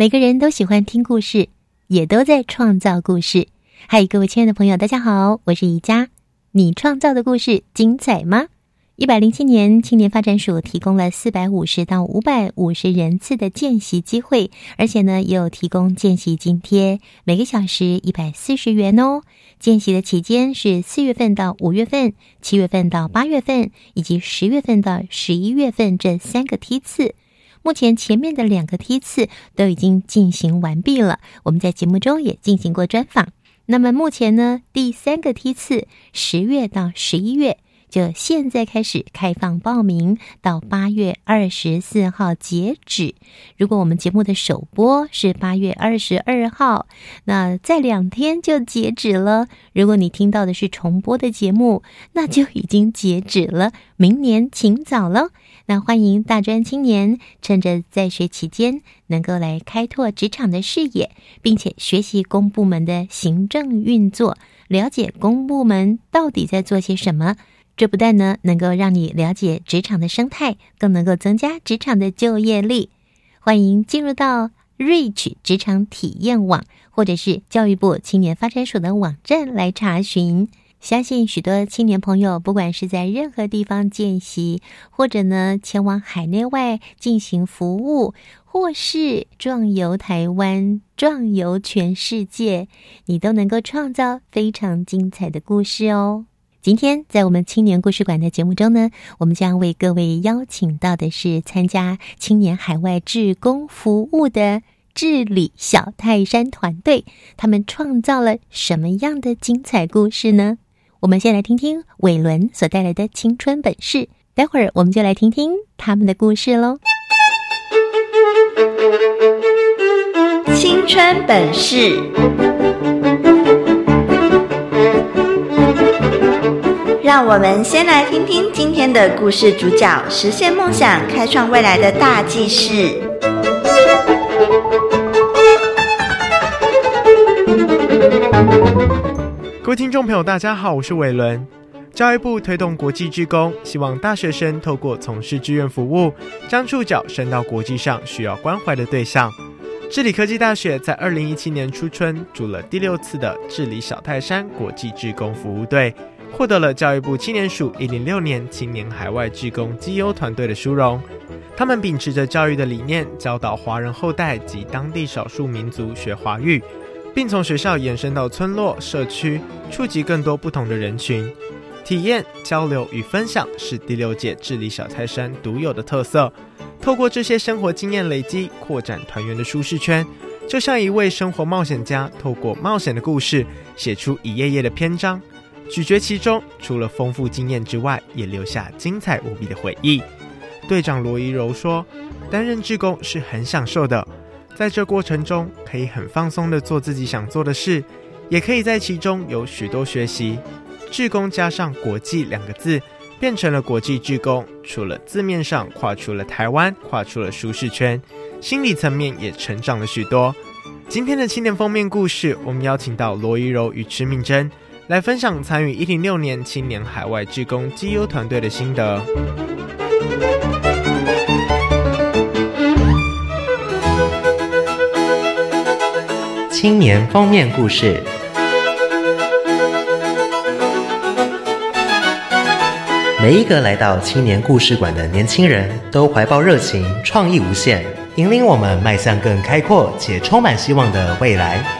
每个人都喜欢听故事，也都在创造故事。嗨，各位亲爱的朋友，大家好，我是宜佳。你创造的故事精彩吗？一百零七年青年发展署提供了四百五十到五百五十人次的见习机会，而且呢，也有提供见习津贴，每个小时一百四十元哦。见习的期间是四月份到五月份、七月份到八月份以及十月份到十一月份这三个梯次。目前前面的两个梯次都已经进行完毕了，我们在节目中也进行过专访。那么目前呢，第三个梯次十月到十一月。就现在开始开放报名，到八月二十四号截止。如果我们节目的首播是八月二十二号，那再两天就截止了。如果你听到的是重播的节目，那就已经截止了。明年请早了。那欢迎大专青年趁着在学期间，能够来开拓职场的视野，并且学习公部门的行政运作，了解公部门到底在做些什么。这不但呢能够让你了解职场的生态，更能够增加职场的就业力。欢迎进入到 Reach 职场体验网，或者是教育部青年发展署的网站来查询。相信许多青年朋友，不管是在任何地方见习，或者呢前往海内外进行服务，或是壮游台湾、壮游全世界，你都能够创造非常精彩的故事哦。今天在我们青年故事馆的节目中呢，我们将为各位邀请到的是参加青年海外志工服务的治理小泰山团队，他们创造了什么样的精彩故事呢？我们先来听听伟伦所带来的青春本事，待会儿我们就来听听他们的故事喽。青春本事。让我们先来听听今天的故事主角实现梦想、开创未来的大记事。各位听众朋友，大家好，我是伟伦。教育部推动国际志工，希望大学生透过从事志愿服务，将触角伸到国际上需要关怀的对象。治理科技大学在二零一七年初春组了第六次的治理小泰山国际志工服务队。获得了教育部青年署一零六年青年海外志工绩优团队的殊荣。他们秉持着教育的理念，教导华人后代及当地少数民族学华语，并从学校延伸到村落、社区，触及更多不同的人群。体验、交流与分享是第六届治理小泰山独有的特色。透过这些生活经验累积，扩展团员的舒适圈，就像一位生活冒险家，透过冒险的故事，写出一页页的篇章。咀嚼其中，除了丰富经验之外，也留下精彩无比的回忆。队长罗怡柔说：“担任志工是很享受的，在这过程中可以很放松的做自己想做的事，也可以在其中有许多学习。志工加上国际两个字，变成了国际志工。除了字面上跨出了台湾，跨出了舒适圈，心理层面也成长了许多。今天的青年封面故事，我们邀请到罗怡柔与池敏珍。”来分享参与一零六年青年海外志工绩优团队的心得。青年封面故事。每一个来到青年故事馆的年轻人都怀抱热情，创意无限，引领我们迈向更开阔且充满希望的未来。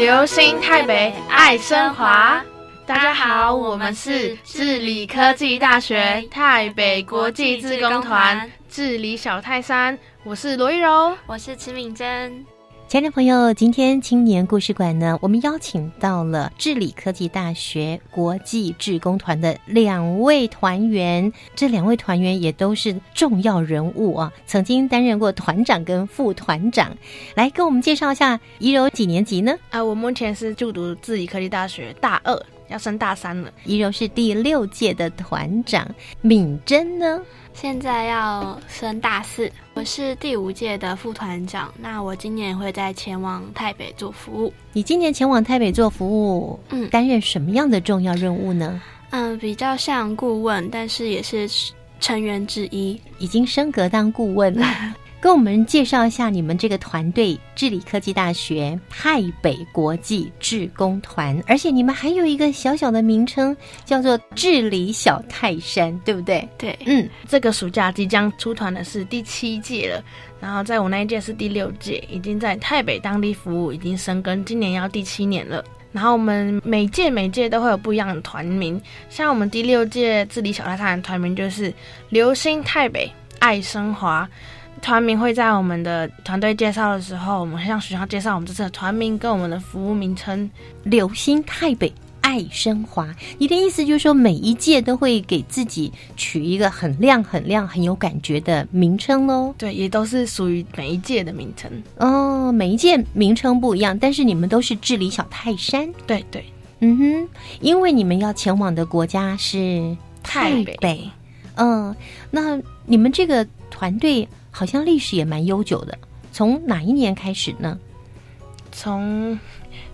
流星台北爱升华。大家好，我们是治理科技大学台北国际志工团治理小泰山，我是罗玉柔，我是池敏珍。亲爱的朋友，今天青年故事馆呢，我们邀请到了治理科技大学国际志工团的两位团员，这两位团员也都是重要人物啊，曾经担任过团长跟副团长。来跟我们介绍一下，怡柔几年级呢？啊，我目前是就读治理科技大学大二，要升大三了。怡柔是第六届的团长，敏珍呢？现在要升大四，我是第五届的副团长。那我今年会在前往台北做服务。你今年前往台北做服务，嗯，担任什么样的重要任务呢？嗯，比较像顾问，但是也是成员之一，已经升格当顾问了。跟我们介绍一下你们这个团队——治理科技大学台北国际志工团，而且你们还有一个小小的名称，叫做“治理小泰山”，对不对？对，嗯，这个暑假即将出团的是第七届了，然后在我那一届是第六届，已经在台北当地服务，已经生根，今年要第七年了。然后我们每届每届都会有不一样的团名，像我们第六届治理小泰山的团名就是“流星泰北爱升华”。团名会在我们的团队介绍的时候，我们会向学校介绍我们这次的团名跟我们的服务名称“流星太北爱升华”。你的意思就是说，每一届都会给自己取一个很亮、很亮、很有感觉的名称喽？对，也都是属于每一届的名称哦。每一届名称不一样，但是你们都是治理小泰山。对对，嗯哼，因为你们要前往的国家是台北。嗯，那你们这个团队。好像历史也蛮悠久的，从哪一年开始呢？从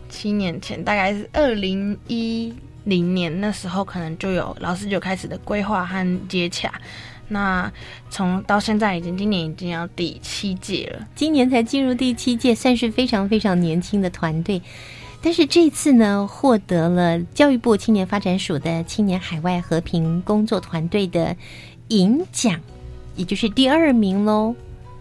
七年前，大概是二零一零年那时候，可能就有老师就开始的规划和接洽。那从到现在，已经今年已经要第七届了，今年才进入第七届，算是非常非常年轻的团队。但是这次呢，获得了教育部青年发展署的青年海外和平工作团队的银奖。也就是第二名喽，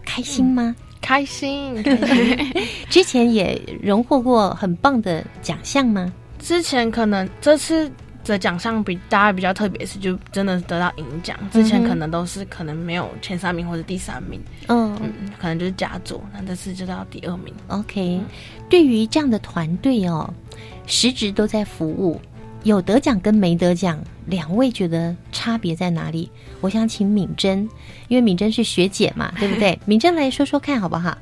开心吗？开心，开心。之前也荣获过很棒的奖项吗？之前可能这次的奖项比大家比较特别，是就真的得到银奖。之前可能都是可能没有前三名或者第三名，嗯，可能就是佳作。那这次就到第二名。OK，对于这样的团队哦，时值都在服务。有得奖跟没得奖，两位觉得差别在哪里？我想请敏珍，因为敏珍是学姐嘛，对不对？敏珍来说说看好不好？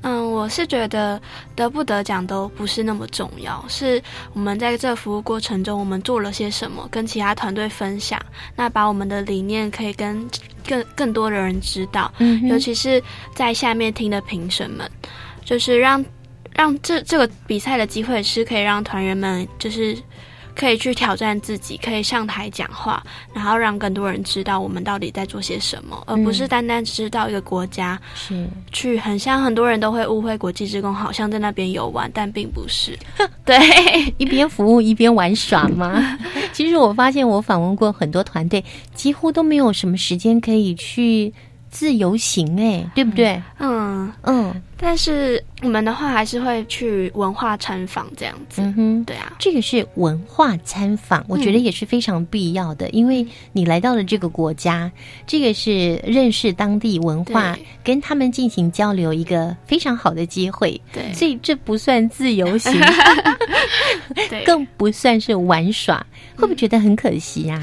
嗯，我是觉得得不得奖都不是那么重要，是我们在这服务过程中我们做了些什么，跟其他团队分享，那把我们的理念可以跟更更多的人知道，尤其是在下面听的评审们，就是让让这这个比赛的机会是可以让团员们就是。可以去挑战自己，可以上台讲话，然后让更多人知道我们到底在做些什么，而不是单单知道一个国家。是去很像很多人都会误会国际职工好像在那边游玩，但并不是。对，一边服务一边玩耍吗？其实我发现我访问过很多团队，几乎都没有什么时间可以去。自由行哎，对不对？嗯嗯，但是我们的话还是会去文化参访这样子。嗯哼，对啊，这个是文化参访，我觉得也是非常必要的，因为你来到了这个国家，这个是认识当地文化，跟他们进行交流一个非常好的机会。对，所以这不算自由行，更不算是玩耍，会不会觉得很可惜呀？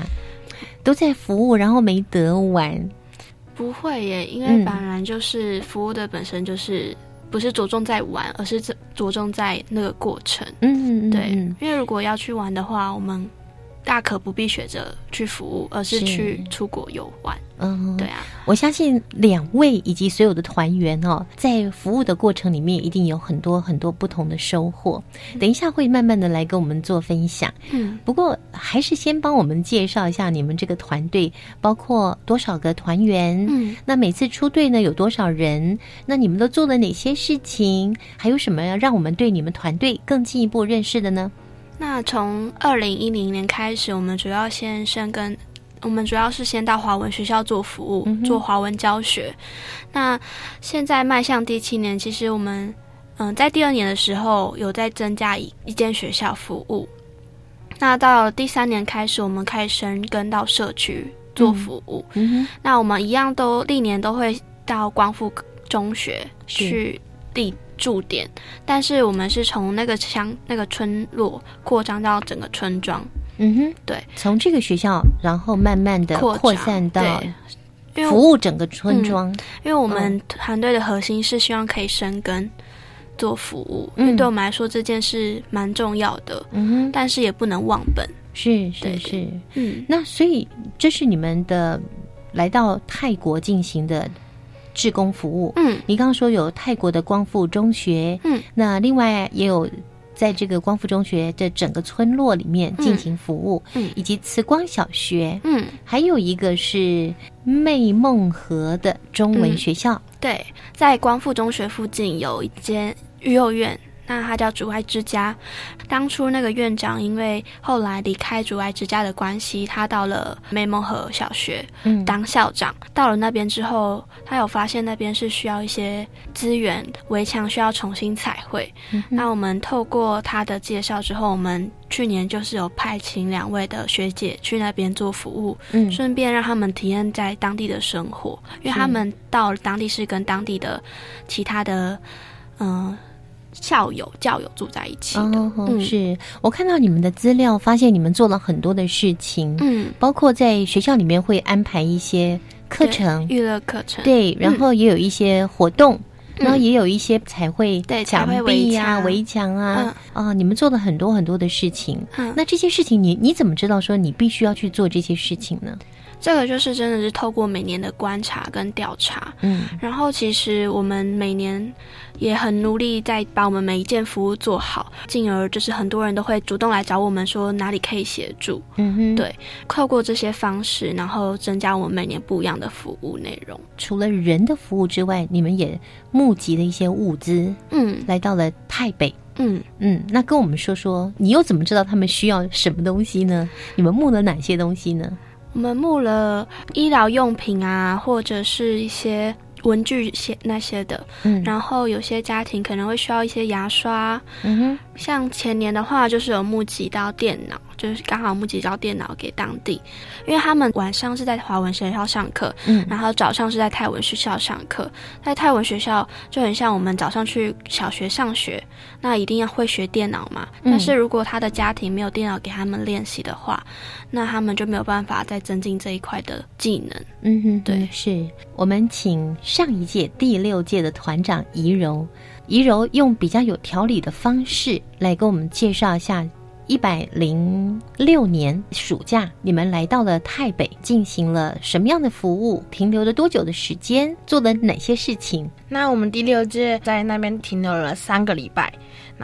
都在服务，然后没得玩。不会耶，因为本来就是服务的本身就是不是着重在玩，而是着重在那个过程。嗯，对。因为如果要去玩的话，我们大可不必选择去服务，而是是去出国游玩。嗯，对啊，我相信两位以及所有的团员哦，在服务的过程里面，一定有很多很多不同的收获。等一下会慢慢的来跟我们做分享。嗯，不过还是先帮我们介绍一下你们这个团队，包括多少个团员，嗯，那每次出队呢有多少人？那你们都做了哪些事情？还有什么要让我们对你们团队更进一步认识的呢？那从二零一零年开始，我们主要先深耕，我们主要是先到华文学校做服务，嗯做华文教学。那现在迈向第七年，其实我们嗯、在第二年的时候有在增加一一间学校服务。那到了第三年开始，我们开始深耕到社区做服务。那我们一样都历年都会到光复中学去立驻点，但是我们是从那个乡那个村落扩张到整个村庄，嗯哼，对，从这个学校，然后慢慢的扩散到服务整个村庄。因为我们团队的核心是希望可以生根做服务，嗯。因为对我们来说这件事蛮重要的，嗯哼，但是也不能忘本。是是是。嗯，那所以这是你们的来到泰国进行的志工服务。嗯你刚刚说有泰国的光复中学，嗯，那另外也有在这个光复中学的整个村落里面进行服务，嗯以及慈光小学，嗯，还有一个是魅梦河的中文嗯学校。对，在光复中学附近有一间育幼院。那他叫主爱之家，当初那个院长因为后来离开主爱之家的关系，他到了梅蒙河小学嗯，当校长。到了那边之后，他有发现那边是需要一些资源，围墙需要重新彩绘。嗯那我们透过他的介绍之后，我们去年就是有派请两位的学姐去那边做服务，嗯顺便让他们体验在当地的生活，因为他们到了当地是跟当地的其他的嗯、呃校友教友住在一起的。哦，嗯。是我看到你们的资料，发现你们做了很多的事情，嗯，包括在学校里面会安排一些课程，娱乐课程，对，然后也有一些活动，嗯。然后也有一些彩绘对墙壁呀、围墙。啊，啊，你们做了很多很多的事情。嗯，那这些事情你你怎么知道说你必须要去做这些事情呢？这个就是真的是透过每年的观察跟调查，嗯然后其实我们每年也很努力在把我们每一件服务做好，进而就是很多人都会主动来找我们说哪里可以协助。嗯哼，对透过这些方式，然后增加我们每年不一样的服务内容。除了人的服务之外，你们也募集了一些物资，嗯来到了台北。嗯，嗯，那跟我们说说，你又怎么知道他们需要什么东西呢？你们募了哪些东西呢？我们募了医疗用品啊，或者是一些文具些那些的，嗯。然后有些家庭可能会需要一些牙刷，嗯哼，像前年的话，就是有募集到电脑，就是刚好募集到电脑给当地，因为他们晚上是在华文学校上课，嗯然后早上是在泰文学校上课。在泰文学校就很像我们早上去小学上学，那一定要会学电脑嘛。嗯但是如果他的家庭没有电脑给他们练习的话，那他们就没有办法再增进这一块的技能。嗯哼，对是我们请上一届第六届的团长怡柔，怡柔用比较有条理的方式来给我们介绍一下。一百零六年暑假，你们来到了台北，进行了什么样的服务？停留了多久的时间？做了哪些事情？那我们第六届在那边停留了三个礼拜，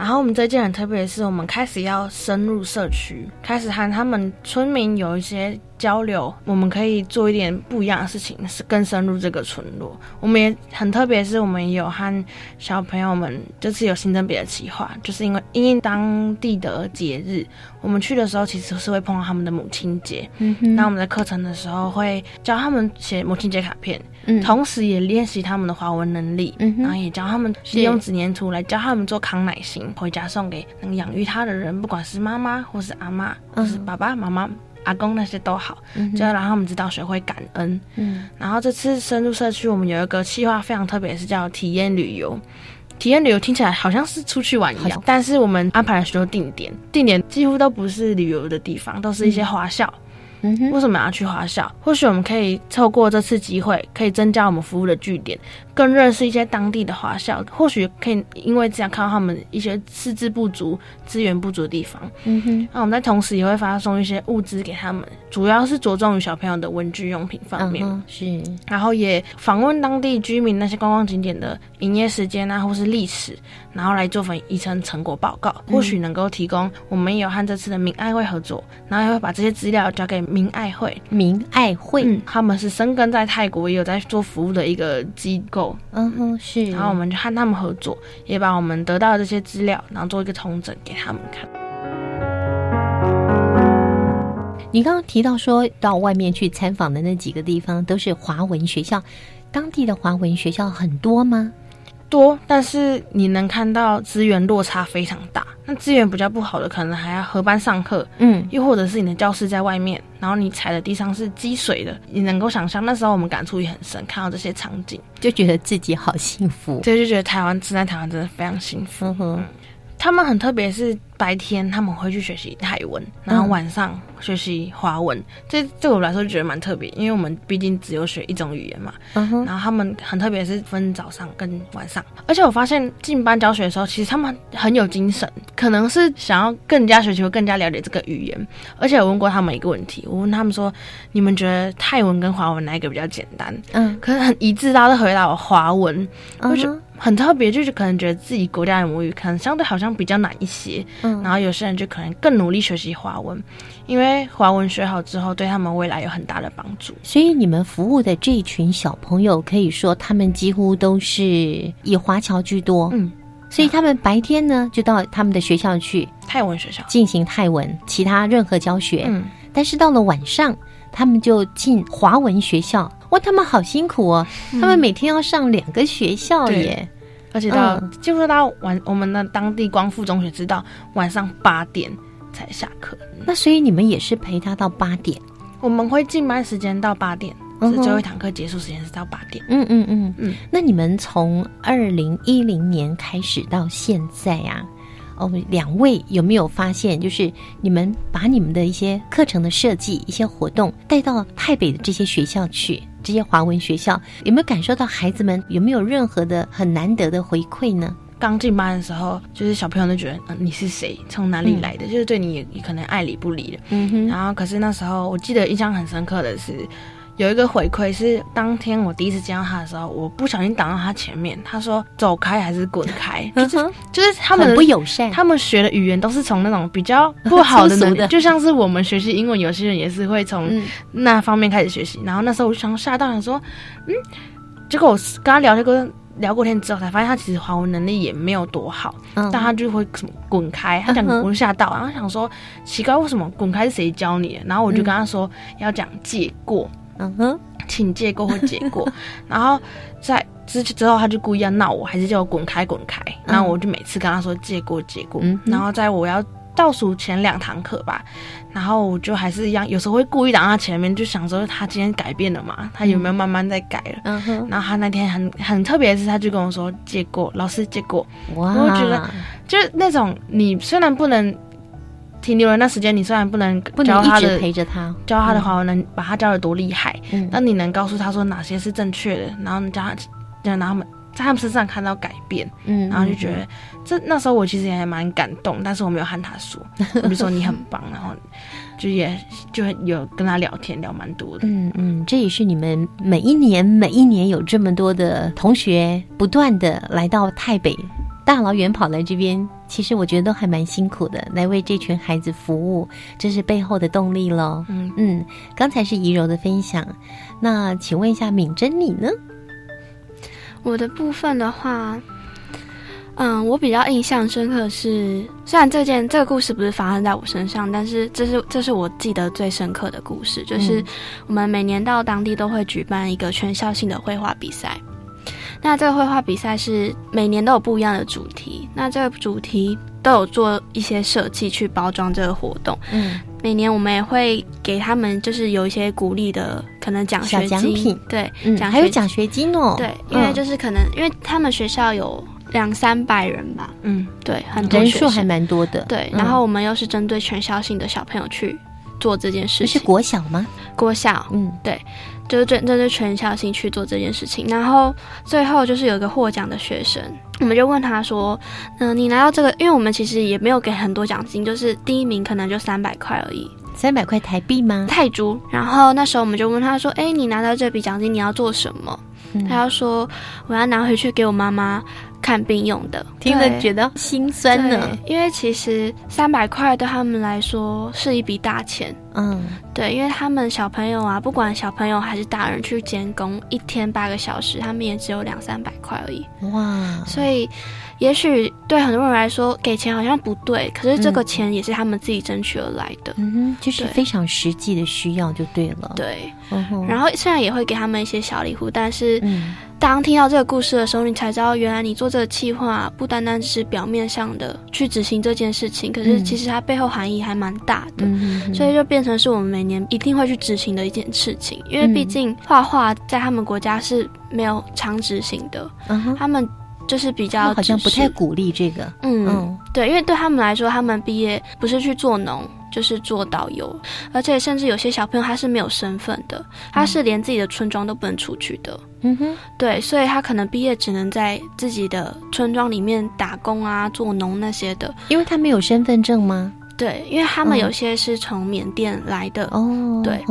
然后我们这届很特别的是，我们开始要深入社区，开始和他们村民有一些交流，我们可以做一点不一样的事情，是更深入这个村落。我们也很特别，是我们也有和小朋友们这次有新增别的企划，就是因为因应当地的节日，我们去的时候其实是会碰到他们的母亲节，嗯哼。那我们在课程的时候会教他们写母亲节卡片，嗯。同时也练习他们的华文能力，嗯哼。然后也教他们利用纸粘土来教他们做康乃馨，回家送给能养育他的人，不管是妈妈或是阿妈，或是爸爸妈妈。阿公那些都好，嗯就要让他们知道学会感恩。嗯然后这次深入社区，我们有一个计划非常特别，是叫体验旅游。体验旅游听起来好像是出去玩一样，但是我们安排了许多定点，定点几乎都不是旅游的地方，都是一些华校。嗯哼，为什么要去华校？或许我们可以透过这次机会，可以增加我们服务的据点，更认识一些当地的华校，或许可以因为这样看到他们一些师资不足、资源不足的地方。嗯哼，那我们在同时也会发送一些物资给他们，主要是着重于小朋友的文具用品方面。嗯是，然后也访问当地居民那些观光景点的营业时间啊，或是历史，然后来做份一成成果报告，或许能够提供我们也有和这次的民爱会合作，然后也会把这些资料交给民爱会。民爱会，嗯，他们是生根在泰国，也有在做服务的一个机构。嗯哼，是。然后我们就和他们合作，也把我们得到的这些资料，然后做一个重整给他们看。你刚刚提到说到外面去参访的那几个地方都是华文学校，当地的华文学校很多吗？多，但是你能看到资源落差非常大。那资源比较不好的，可能还要合班上课，嗯，又或者是你的教室在外面，然后你踩的地上是积水的。你能够想象那时候我们感触也很深，看到这些场景，就觉得自己好幸福，所以就觉得台湾生在台湾真的非常幸福。嗯哼，他们很特别，是白天他们会去学习泰文，然后晚上学习华文。这对我来说就觉得蛮特别，因为我们毕竟只有学一种语言嘛。嗯哼，然后他们很特别，是分早上跟晚上。而且我发现进班教学的时候，其实他们很有精神，可能是想要更加学习，会更加了解这个语言。而且我问过他们一个问题，我问他们说：“你们觉得泰文跟华文哪一个比较简单？”嗯，可是很一致，大家都回答我华文。嗯我觉得很特别，就是可能觉得自己国家的母语可能相对好像比较难一些。嗯然后有些人就可能更努力学习华文，因为华文学好之后，对他们未来有很大的帮助。所以你们服务的这一群小朋友，可以说他们几乎都是以华侨居多。嗯，所以他们白天呢就到他们的学校去泰文学校，进行泰文，其他任何教学。嗯，但是到了晚上，他们就进华文学校。哇，他们好辛苦哦！他们每天要上两个学校对耶。而且到、嗯几乎到晚，我们的当地光复中学直到晚上八点才下课。那所以你们也是陪他到八点。我们会进班时间到八点，嗯哼是最后一堂课结束时间是到八点。嗯嗯嗯嗯，那你们从二零一零年开始到现在啊，哦，两位有没有发现，就是你们把你们的一些课程的设计、一些活动带到台北的这些学校去，这些华文学校，有没有感受到孩子们有没有任何的很难得的回馈呢？刚进班的时候，就是小朋友都觉得，嗯、你是谁，从哪里来的，就是对你可能爱理不理的。嗯哼，然后，可是那时候我记得印象很深刻的是，有一个回馈是当天我第一次见到他的时候，我不小心挡到他前面，他说走开还是滚开，就是就是他们不友善，他们学的语言都是从那种比较不好的 就像是我们学习英文，有些人也是会从嗯。那方面开始学习。然后那时候我就想吓到，想说，嗯，结果我跟他聊天过聊过天之后，才发现他其实华文能力也没有多好，嗯。但他就会什么滚开，他讲我就吓到，然后想说奇怪，为什么滚开是谁教你的？然后我就跟他说、要讲借过，嗯哼，请借过或借过，然后在之之后他就故意要闹我，还是叫我滚开滚开，然后我就每次跟他说借过借过，嗯然后在我要倒数前两堂课吧，然后我就还是一样，有时候会故意挡他前面，就想说他今天改变了嘛，他有没有慢慢在改了？嗯哼，然后他那天很很特别的是，他就跟我说借过，老师借过，哇，我觉得就是那种你虽然不能停留了那时间，你虽然不能不能一直教他的陪着他，教他的华文能把他教的多厉害，嗯。那你能告诉他说哪些是正确的，然后你教他，让他们在他们身上看到改变，嗯，然后就觉得这那时候我其实也还蛮感动，但是我没有和他说，我就说你很棒，然后就也就有跟他聊天聊蛮多的。嗯嗯，这也是你们每一年每一年有这么多的同学不断的来到台北，大老远跑来这边，其实我觉得都还蛮辛苦的，来为这群孩子服务，这是背后的动力喽。嗯嗯，刚才是怡柔的分享，那请问一下敏珍你呢？我的部分的话，嗯，我比较印象深刻的是，虽然这件这个故事不是发生在我身上，但是这是这是我记得最深刻的故事，就是嗯我们每年到当地都会举办一个全校性的绘画比赛。那这个绘画比赛是每年都有不一样的主题，那这个主题都有做一些设计去包装这个活动。嗯。每年我们也会给他们就是有一些鼓励的可能奖学金，奖品。对，嗯，奖还有奖学金哦。对，因为嗯。就是可能、因为他们学校有两三百人吧，嗯，对，很多人数还蛮多的。对，嗯。然后我们又是针对全校性的小朋友去做这件事情。是国小吗？国小，嗯，对，就是真这是全校性去做这件事情。然后最后就是有一个获奖的学生，我们就问他说：“嗯、你拿到这个，因为我们其实也没有给很多奖金，就是第一名可能就三百块而已，三百块台币吗？泰铢。然后那时候我们就问他说：“哎，你拿到这笔奖金你要做什么？”嗯他要说：“我要拿回去给我妈妈看病用的。”听得觉得心酸呢。因为其实三百块对他们来说是一笔大钱。嗯，对，因为他们小朋友啊，不管小朋友还是大人去监工，一天八个小时，他们也只有两三百块而已。哇，所以，也许对很多人来说，给钱好像不对，可是这个钱也是他们自己争取而来的。嗯哼，就是非常实际的需要就对了。，对，嗯，然后虽然也会给他们一些小礼物，但是嗯，当听到这个故事的时候，你才知道，原来你做这个计划不单单只是表面上的去执行这件事情，可是嗯其实它背后含义还蛮大的。嗯，所以就变成是我们每年一定会去执行的一件事情，因为嗯毕竟画画在他们国家是没有常执行的，嗯哼，他们就是比较好像不太鼓励这个。嗯嗯对，因为对他们来说，他们毕业不是去做农，就是做导游，而且甚至有些小朋友他是没有身份的，他是连自己的村庄都不能出去的。嗯哼，对，所以他可能毕业只能在自己的村庄里面打工啊、做农那些的。因为他没有身份证吗？对，因为他们嗯有些是从缅甸来的，哦，对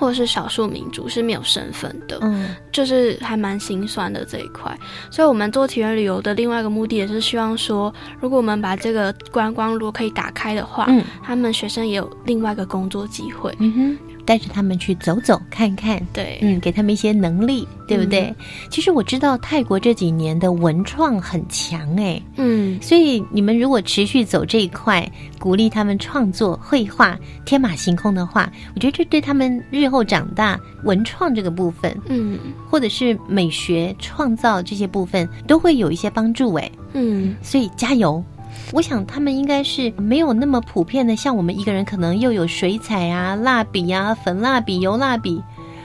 或者是少数民族是没有身份的。嗯就是还蛮心酸的这一块，所以我们做体验旅游的另外一个目的也是希望说，如果我们把这个观光路可以打开的话，嗯他们学生也有另外一个工作机会。嗯哼，带着他们去走走看看。对，嗯，给他们一些能力，对不对？其实我知道泰国这几年的文创很强哎，嗯所以你们如果持续走这一块，鼓励他们创作、绘画、天马行空的话，我觉得这对他们日后长大文创这个部分，嗯或者是美学创造这些部分，都会有一些帮助哎。嗯所以加油！我想他们应该是没有那么普遍的，像我们一个人可能又有水彩啊、蜡笔啊、粉蜡笔、油蜡笔，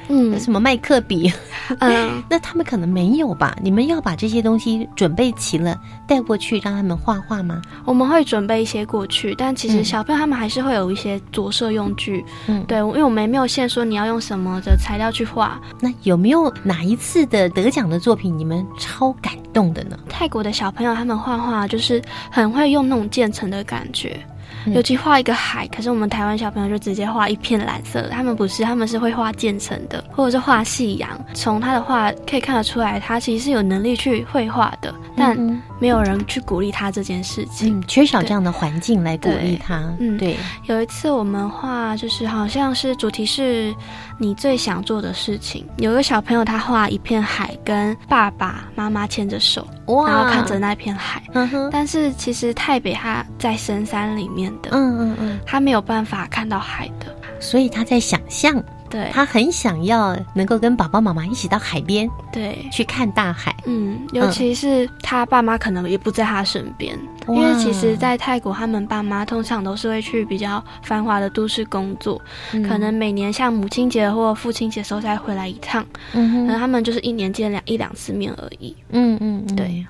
嗯什么麦克笔，嗯，那他们可能没有吧？你们要把这些东西准备齐了，带过去让他们画画吗？我们会准备一些过去，但其实嗯小朋友他们还是会有一些着色用具。嗯，对，因为我们也没有限说你要用什么的材料去画。那有没有哪一次的得奖的作品你们超感动的呢？泰国的小朋友他们画画就是很会用那种渐层的感觉。嗯尤其画一个海，可是我们台湾小朋友就直接画一片蓝色的，他们不是，他们是会画渐层的，或者是画夕阳。从他的画可以看得出来，他其实是有能力去绘画的，但嗯没有人去鼓励他这件事情。嗯，缺少这样的环境来鼓励他。嗯对，有一次我们画，就是好像是主题是你最想做的事情。有一个小朋友他画一片海，跟爸爸妈妈牵着手，哇然后看着那片海。嗯哼，但是其实台北它在深山里面的，嗯嗯嗯，它没有办法看到海的。所以他在想象，对，他很想要能够跟爸爸妈妈一起到海边对。去看大海。嗯，尤其是他爸妈可能也不在他身边，因为其实，在泰国，他们爸妈通常都是会去比较繁华的都市工作，嗯可能每年像母亲节或父亲节的时候才回来一趟，嗯哼可能他们就是一年见两一两次面而已。嗯嗯，嗯对，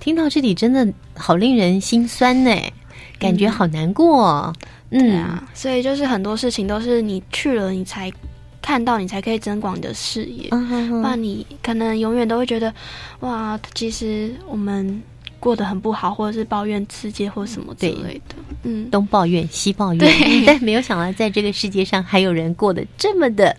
听到这里真的好令人心酸呢，感觉好难过、哦。嗯对啊，所以就是很多事情都是你去了，你才看到，你才可以增广你的视野，嗯哼哼。不然你可能永远都会觉得，哇，其实我们过得很不好，或者是抱怨世界或什么之类的。嗯，东抱怨西抱怨，但没有想到在这个世界上还有人过得这么的。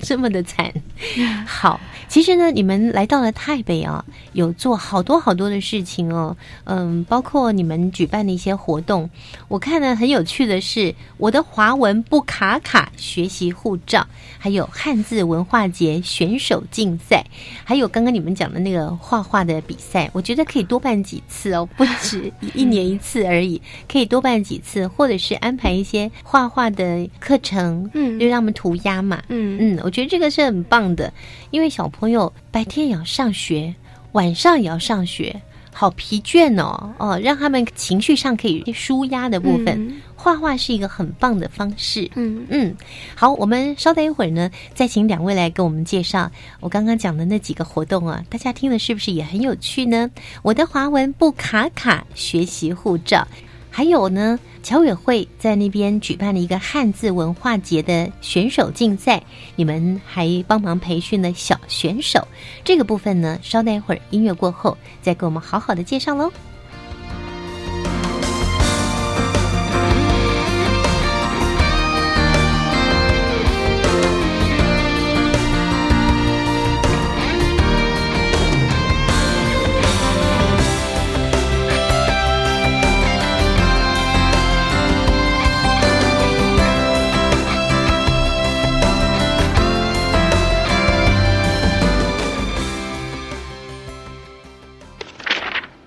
这么的惨，好，其实呢，你们来到了台北啊，有做好多好多的事情哦，嗯，包括你们举办的一些活动，我看呢很有趣的是，我的华文不卡卡学习护照，还有汉字文化节选手竞赛，还有刚刚你们讲的那个画画的比赛，我觉得可以多办几次哦，不止一年一次而已，可以多办几次，或者是安排一些画画的课程，嗯。就让他们涂鸦嘛，嗯。嗯，我觉得这个是很棒的，因为小朋友白天也要上学，晚上也要上学，好疲倦哦，哦，让他们情绪上可以舒压的部分，嗯画画是一个很棒的方式。嗯嗯，好，我们稍等一会儿呢，再请两位来给我们介绍我刚刚讲的那几个活动啊，大家听了是不是也很有趣呢？我的华文不卡卡学习护照。还有呢，侨委会在那边举办了一个汉字文化节的选手竞赛，你们还帮忙培训了小选手。这个部分呢，稍待一会儿音乐过后再给我们好好的介绍喽。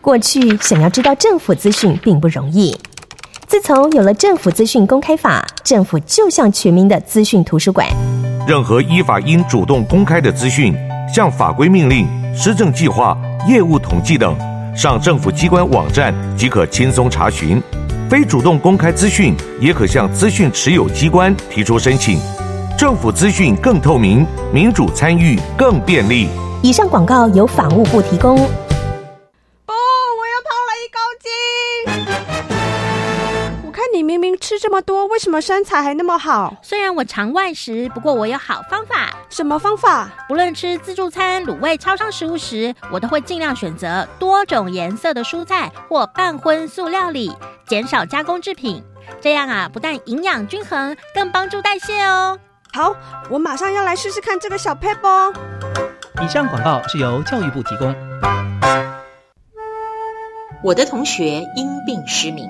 过去想要知道政府资讯并不容易，自从有了政府资讯公开法，政府就像全民的资讯图书馆。任何依法应主动公开的资讯，像法规命令、施政计划、业务统计等，上政府机关网站即可轻松查询。非主动公开资讯，也可向资讯持有机关提出申请。政府资讯更透明，民主参与更便利。以上广告由法务部提供。吃这么多，为什么身材还那么好？虽然我常外食，不过我有好方法。什么方法？不论吃自助餐、卤味、超商食物时，我都会尽量选择多种颜色的蔬菜或半荤素料理，减少加工制品。这样啊，不但营养均衡，更帮助代谢哦。好，我马上要来试试看这个小 paper。以上广告是由教育部提供。我的同学因病失明。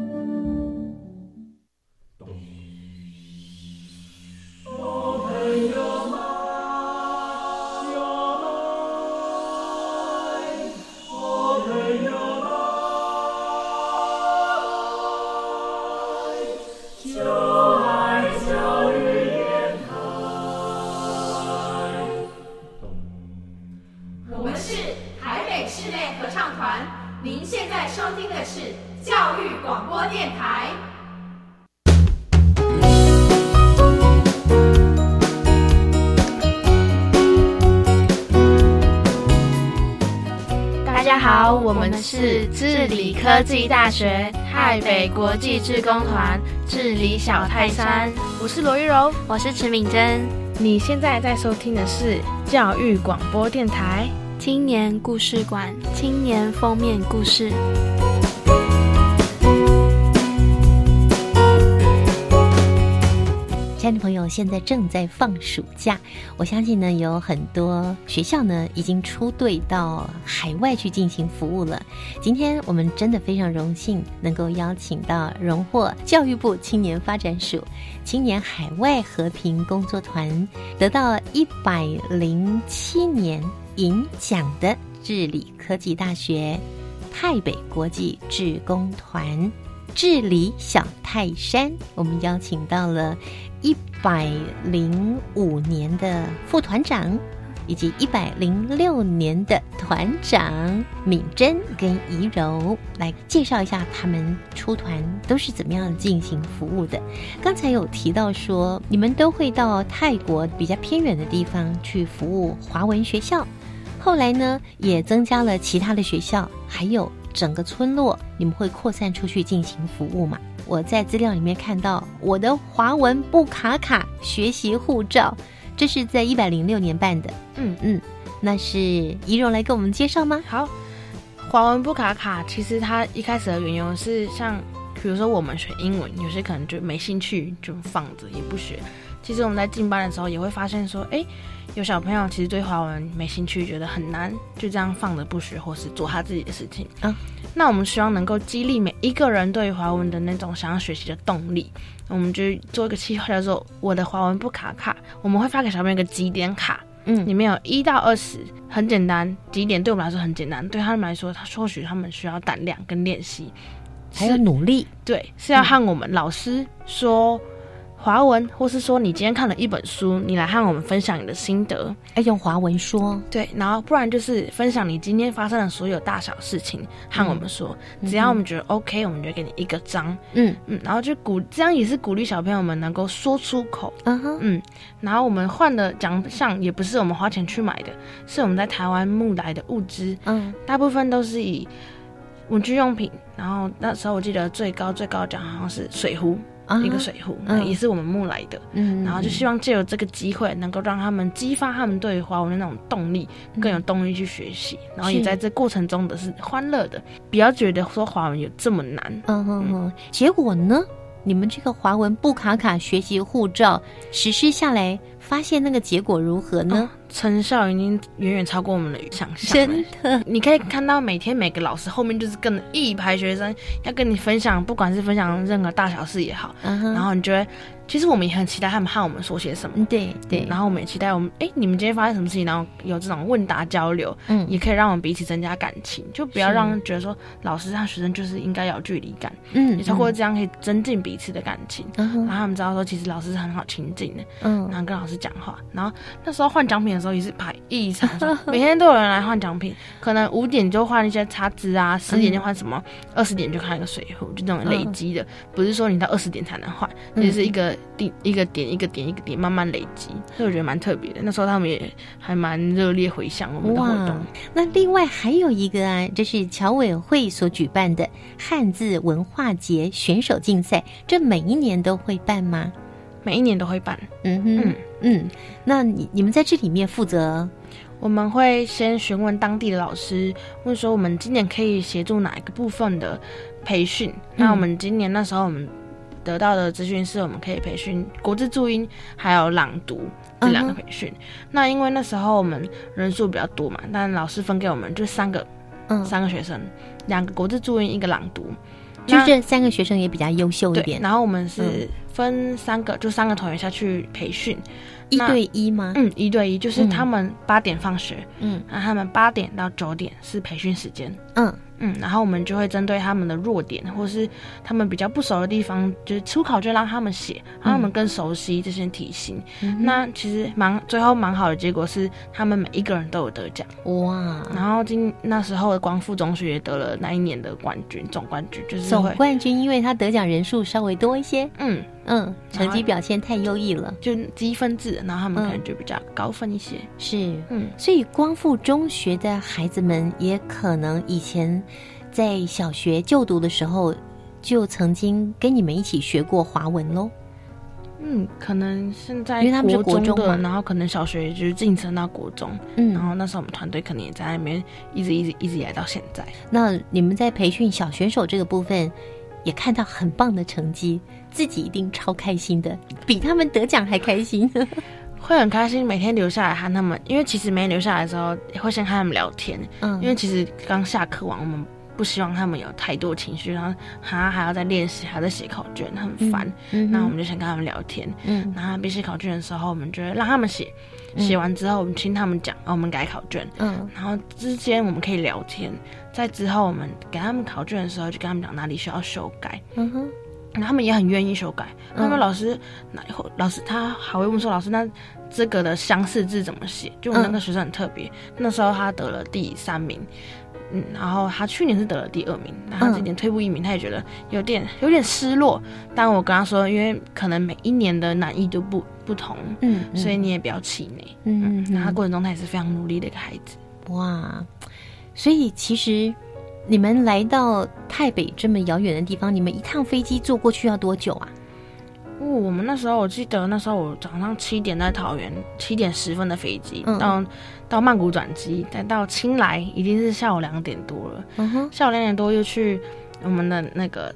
治理科技大学台北国际志工团治理小泰山，我是罗玉柔，我是池敏珍。你现在在收听的是教育广播电台青年故事馆青年封面故事。亲爱的朋友，现在正在放暑假，我相信呢，有很多学校呢已经出队到海外去进行服务了。今天我们真的非常荣幸能够邀请到荣获教育部青年发展署青年海外和平工作团得到一百零七年银奖的治理科技大学台北国际志工团。治理小泰山，我们邀请到了一百零五年的副团长，以及一百零六年的团长敏珍跟怡柔来介绍一下他们出团都是怎么样进行服务的。刚才有提到说，你们都会到泰国比较偏远的地方去服务华文学校，后来呢也增加了其他的学校，还有。整个村落，你们会扩散出去进行服务吗？我在资料里面看到我的华文不卡卡学习护照，这是在一百零六年办的。嗯嗯，那是怡柔来给我们介绍吗？好，华文不卡卡其实它一开始的缘由是像，比如说我们学英文，有些可能就没兴趣就放着也不学。其实我们在进班的时候也会发现说，哎。有小朋友其实对华文没兴趣，觉得很难，就这样放着不学，或是做他自己的事情嗯。那我们希望能够激励每一个人对华文的那种想要学习的动力。我们就做一个计划，叫做“我的华文不卡卡”。我们会发给小朋友一个几点卡，嗯，里面有一到二十，很简单。几点对我们来说很简单，对他们来说，他或许他们需要胆量跟练习，还有努力。对，是要和我们老师说。华文，或是说你今天看了一本书，你来和我们分享你的心得，哎用华文说。对，然后不然就是分享你今天发生的所有大小事情和我们说，嗯只要我们觉得 OK，我们就给你一个章。嗯嗯，然后就鼓，这样也是鼓励小朋友们能够说出口。嗯哼，嗯，然后我们换的奖项也不是我们花钱去买的，是我们在台湾募来的物资。嗯，大部分都是以文具用品，然后那时候我记得最高最高奖好像是水壶。啊一个水壶，嗯。也是我们木来的，嗯然后就希望借由这个机会，能够让他们激发他们对华文的那种动力，更有动力去学习，然后也在这过程中的是欢乐的，不要觉得说华文有这么难。嗯哼哼，结果呢？你们这个华文布卡卡学习护照实施下来，发现那个结果如何呢？成效已经远远超过我们的想象。真的，你可以看到每天每个老师后面就是跟一排学生要跟你分享，不管是分享任何大小事也好，嗯然后你觉得其实我们也很期待他们和我们说些什么。对对，然后我们也期待我们，哎，你们今天发生什么事情，然后有这种问答交流，嗯。也可以让我们彼此增加感情，就不要让人觉得说老师和学生就是应该有距离感，嗯也透过这样可以增进彼此的感情，嗯。然后他们知道说其实老师是很好亲近的，嗯。然后跟老师讲话，然后那时候换奖品的时候也是排异常，每天都有人来换奖品，可能五点就换一些叉子啊，十点就换什么，二十点就看一个水壶，就那种累积的，不是说你到二十点才能换，嗯就是一个定一个点一个点一个点慢慢累积，所以我觉得蛮特别的。那时候他们也还蛮热烈回响我们的活动。那另外还有一个啊，这是侨委会所举办的汉字文化节选手竞赛，这每一年都会办吗？每一年都会办。嗯哼，嗯嗯，那你你们在这里面负责？我们会先询问当地的老师，问说我们今年可以协助哪一个部分的培训。那我们今年那时候我们得到的资讯是，我们可以培训国字注音还有朗读这两个培训。那因为那时候我们人数比较多嘛，但老师分给我们就三个，嗯三个学生，两个国字注音，一个朗读。就是这三个学生也比较优秀一，点。然后我们是嗯分三个，就三个同学下去培训，一对一吗？嗯，一对一，就是嗯他们八点放学，嗯，那他们八点到九点是培训时间，嗯嗯，然后我们就会针对他们的弱点，或是他们比较不熟的地方，就是初考就让他们写，让他们更熟悉这些题型。嗯那其实蛮最后蛮好的结果是，他们每一个人都有得奖。哇！然后今那时候的光复中学也得了那一年的冠军，总冠军就是总冠军，因为他得奖人数稍微多一些，嗯嗯，成绩表现太优异了，就积分制，然后他们嗯可能就比较高分一些。是，嗯，所以光复中学的孩子们也可能以前在小学就读的时候，就曾经跟你们一起学过华文喽。嗯，可能现在因为他们是国中嘛然后可能小学就是晋升到国中，嗯然后那时候我们团队可能也在那边一直一直一直来到现在。那你们在培训小选手这个部分，也看到很棒的成绩，自己一定超开心的，比他们得奖还开心。会很开心，每天留下来和他们，因为其实没留下来的时候，会先和他们聊天，嗯。因为其实刚下课完，我们不希望他们有太多情绪，然后还还要再练习，还在写考卷，很烦。嗯那我们就先跟他们聊天，嗯。然后边写考卷的时候，我们就会让他们写，嗯。写完之后我们听他们讲，然后我们改考卷，嗯。然后之间我们可以聊天，在之后我们给他们考卷的时候，就跟他们讲哪里需要修改，嗯哼，他们也很愿意修改。嗯他们老师，那后老师他还会问说，老师那这个的相似字怎么写？就我那个学生很特别，那时候他得了第三名。嗯，然后他去年是得了第二名，然后他今年退步一名，他也觉得有点有点失落。但我跟他说，因为可能每一年的难易都不不同，嗯嗯所以你也不要气馁。嗯嗯那他过程中他也是非常努力的一个孩子。哇，所以其实你们来到台北这么遥远的地方，你们一趟飞机坐过去要多久啊？哦，我们那时候我记得那时候我早上七点在桃园，七点十分的飞机、嗯到到曼谷转机，再到青来已经是下午两点多了。嗯哼，下午两点多又去我们的那个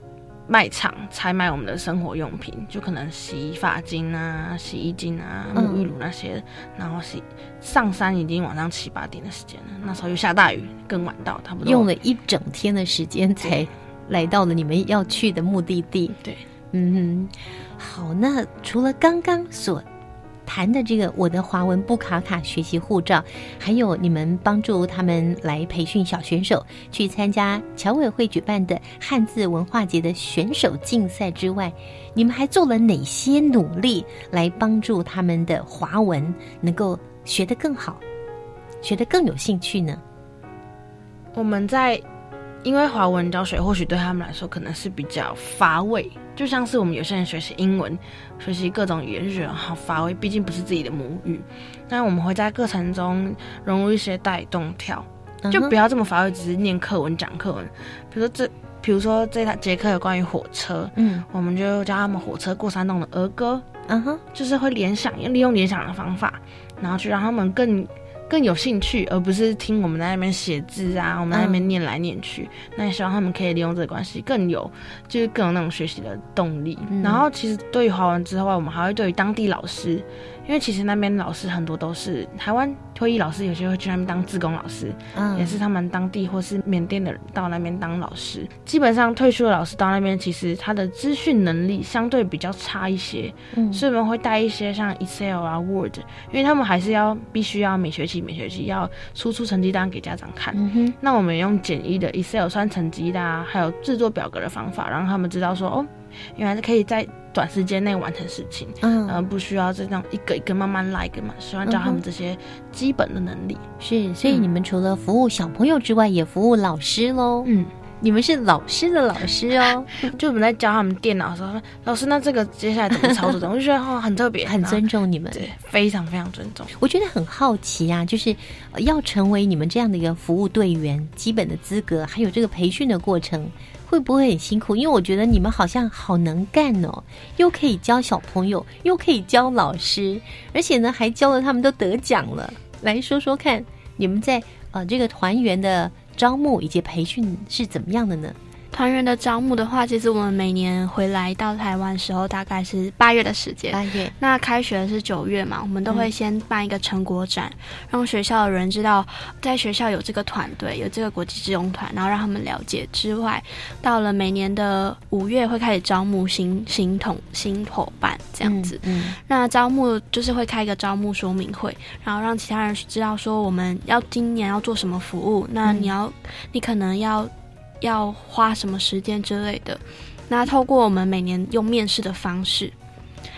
卖场采买我们的生活用品，就可能洗发精啊、洗衣精啊、嗯沐浴乳那些，然后洗上山已经晚上七八点的时间了。那时候又下大雨，更晚到，差不多用了一整天的时间才来到了你们要去的目的地。对，嗯哼，好，那除了刚刚所谈的这个我的华文不卡卡学习护照，还有你们帮助他们来培训小选手去参加侨委会举办的汉字文化节的选手竞赛之外，你们还做了哪些努力来帮助他们的华文能够学得更好，学得更有兴趣呢？我们在因为华文教学或许对他们来说可能是比较乏味，就像是我们有些人学习英文、学习各种语言就觉得好乏味，毕竟不是自己的母语。那我们会在课程中融入一些带动跳，就不要这么乏味，只是念课文、讲课文。比如说这，比如说这堂节课有关于火车，嗯，我们就教他们火车过山洞的儿歌，嗯哼，就是会联想，利用联想的方法，然后去让他们更。更有兴趣，而不是听我们在那边写字啊，我们在那边念来念去。那也希望他们可以利用这个关系，更有就是更有那种学习的动力。然后，其实对于华文之外，我们还会对于当地老师。因为其实那边老师很多都是台湾退役老师，有些会去那边当自工老师，嗯，也是他们当地或是缅甸的人到那边当老师。基本上退休的老师到那边，其实他的资讯能力相对比较差一些，嗯，所以我们会带一些像 Excel 啊、Word，因为他们还是要必须要每学期每学期要输出成绩单给家长看。那我们用简易的 Excel 算成绩的啊，还有制作表格的方法，让他们知道说哦。原来是可以在短时间内完成事情，嗯，呃，不需要这样一个一个慢慢来，嘛，喜欢教他们这些基本的能力。是，所以你们除了服务小朋友之外，也服务老师喽。嗯，你们是老师的老师哦。就我们在教他们电脑的时候，老师，那这个接下来怎么操作的？我就觉得哦，很特别，很尊重你们，对，非常非常尊重。我觉得很好奇啊，就是要成为你们这样的一个服务队员，基本的资格，还有这个培训的过程。会不会很辛苦？因为我觉得你们好像好能干哦，又可以教小朋友，又可以教老师，而且呢还教了他们都得奖了。来说说看，你们在呃这个团员的招募以及培训是怎么样的呢？团员的招募的话，其实我们每年回来到台湾时候，大概是八月的时间。八月，那开学是九月嘛，我们都会先办一个成果展，让学校的人知道在学校有这个团队，有这个国际志勇团，然后让他们了解。之外，到了每年的五月会开始招募新新同新伙伴这样子。嗯，那招募就是会开一个招募说明会，然后让其他人知道说我们要今年要做什么服务。那你要，你可能要。要花什么时间之类的？那透过我们每年用面试的方式，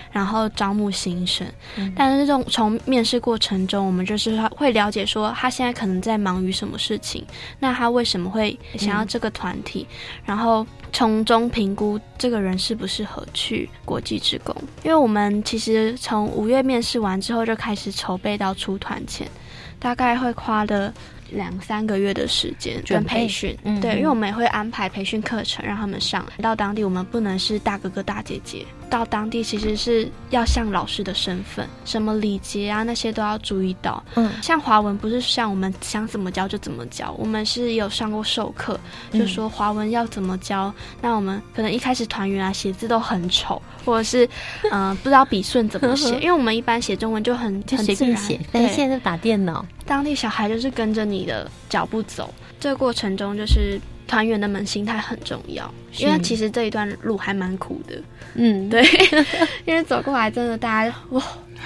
然后招募新生。但是这种从面试过程中，我们就是会了解说他现在可能在忙于什么事情，那他为什么会想要这个团体？然后从中评估这个人适不适合去国际职工。因为我们其实从五月面试完之后就开始筹备到出团前，大概会花的。两三个月的时间跟培训，对，因为我们也会安排培训课程让他们上。到当地，我们不能是大哥哥大姐姐。到当地其实是要像老师的身份，什么礼节啊那些都要注意到。嗯，像华文不是像我们想怎么教就怎么教，我们是有上过授课，就说华文要怎么教。那我们可能一开始团员啊写字都很丑，或者是嗯不知道笔顺怎么写，因为我们一般写中文就很很自然写，但是现在打电脑。当地小孩就是跟着你的脚步走，这个过程中就是团员的们心态很重要，因为其实这一段路还蛮苦的。嗯，对，因为走过来真的大家哇，